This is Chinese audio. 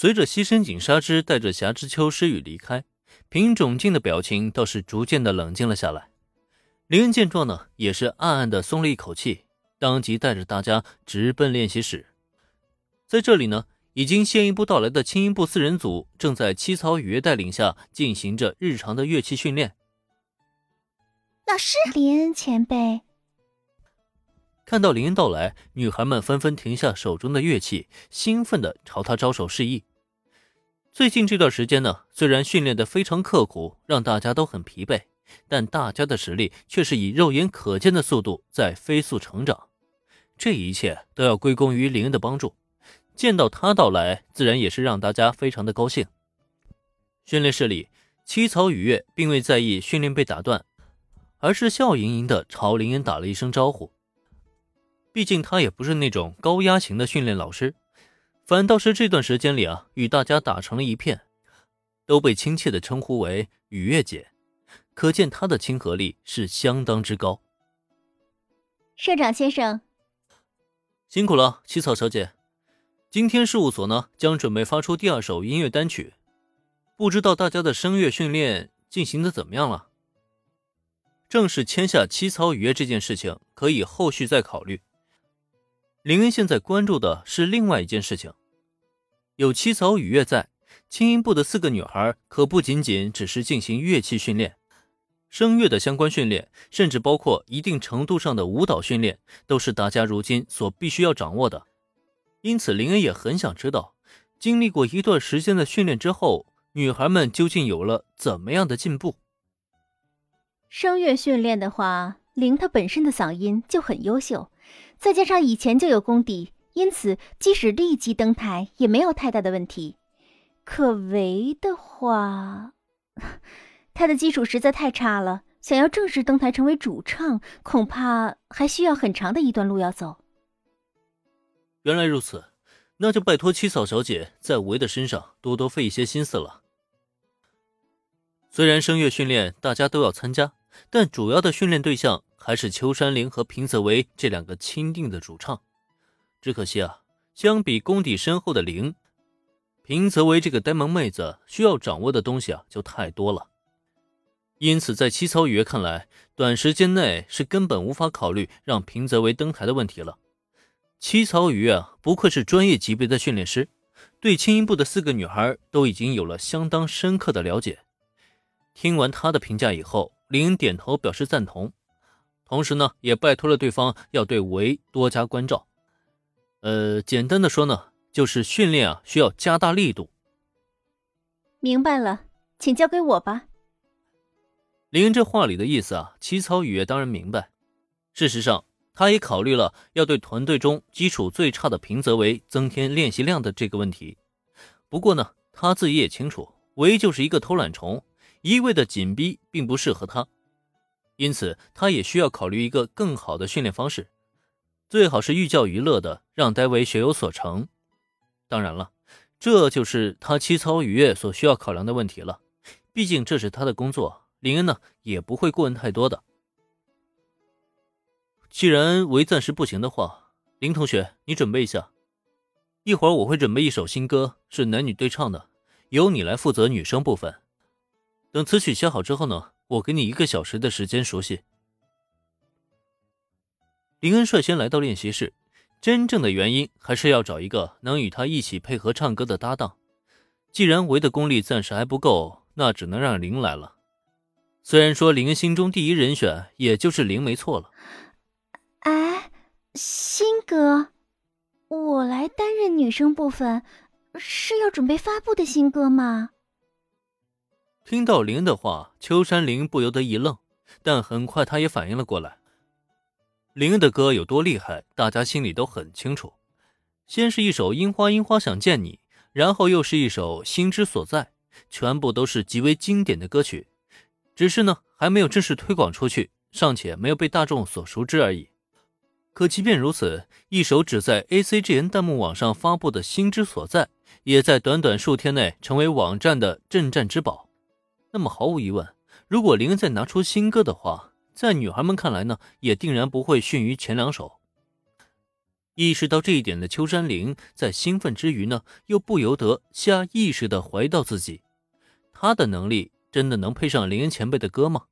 随着西深井纱织带着霞之秋诗雨离开，平冢静的表情倒是逐渐的冷静了下来。林恩见状呢，也是暗暗的松了一口气，当即带着大家直奔练习室。在这里呢，已经先一步到来的轻音部四人组正在七草雨月带领下进行着日常的乐器训练。老师，林恩前辈。看到林恩到来，女孩们纷纷停下手中的乐器，兴奋地朝他招手示意。最近这段时间呢，虽然训练得非常刻苦，让大家都很疲惫，但大家的实力却是以肉眼可见的速度在飞速成长。这一切都要归功于林恩的帮助。见到他到来，自然也是让大家非常的高兴。训练室里，七草雨月并未在意训练被打断，而是笑盈盈地朝林恩打了一声招呼。毕竟他也不是那种高压型的训练老师，反倒是这段时间里啊，与大家打成了一片，都被亲切的称呼为“雨月姐”，可见他的亲和力是相当之高。社长先生，辛苦了，七草小姐。今天事务所呢将准备发出第二首音乐单曲，不知道大家的声乐训练进行的怎么样了？正式签下七草雨月这件事情，可以后续再考虑。林恩现在关注的是另外一件事情，有七草雨月在，轻音部的四个女孩可不仅仅只是进行乐器训练，声乐的相关训练，甚至包括一定程度上的舞蹈训练，都是大家如今所必须要掌握的。因此，林恩也很想知道，经历过一段时间的训练之后，女孩们究竟有了怎么样的进步。声乐训练的话，林她本身的嗓音就很优秀。再加上以前就有功底，因此即使立即登台也没有太大的问题。可唯的话，他的基础实在太差了，想要正式登台成为主唱，恐怕还需要很长的一段路要走。原来如此，那就拜托七草小姐在唯的身上多多费一些心思了。虽然声乐训练大家都要参加，但主要的训练对象。还是秋山绫和平泽唯这两个钦定的主唱，只可惜啊，相比功底深厚的绫，平泽唯这个呆萌妹子需要掌握的东西啊就太多了。因此，在七草雨看来，短时间内是根本无法考虑让平泽唯登台的问题了。七草雨啊，不愧是专业级别的训练师，对轻音部的四个女孩都已经有了相当深刻的了解。听完他的评价以后，林点头表示赞同。同时呢，也拜托了对方要对维多加关照。呃，简单的说呢，就是训练啊需要加大力度。明白了，请交给我吧。林恩这话里的意思啊，齐草雨月当然明白。事实上，他也考虑了要对团队中基础最差的平泽唯增添练习量的这个问题。不过呢，他自己也清楚，维就是一个偷懒虫，一味的紧逼并不适合他。因此，他也需要考虑一个更好的训练方式，最好是寓教于乐的，让戴维学有所成。当然了，这就是他七草雨月所需要考量的问题了。毕竟这是他的工作，林恩呢也不会过问太多的。既然维暂时不行的话，林同学，你准备一下，一会儿我会准备一首新歌，是男女对唱的，由你来负责女声部分。等词曲写好之后呢？我给你一个小时的时间熟悉。林恩率先来到练习室，真正的原因还是要找一个能与他一起配合唱歌的搭档。既然维的功力暂时还不够，那只能让林来了。虽然说林恩心中第一人选也就是林没错了。哎，新歌，我来担任女生部分，是要准备发布的新歌吗？听到林的话，秋山林不由得一愣，但很快他也反应了过来。林的歌有多厉害，大家心里都很清楚。先是一首《樱花樱花想见你》，然后又是一首《心之所在》，全部都是极为经典的歌曲，只是呢还没有正式推广出去，尚且没有被大众所熟知而已。可即便如此，一首只在 ACGN 弹幕网上发布的《心之所在》，也在短短数天内成为网站的镇战之宝。那么毫无疑问，如果林恩再拿出新歌的话，在女孩们看来呢，也定然不会逊于前两首。意识到这一点的秋山玲，在兴奋之余呢，又不由得下意识的怀疑到自己：他的能力真的能配上林恩前辈的歌吗？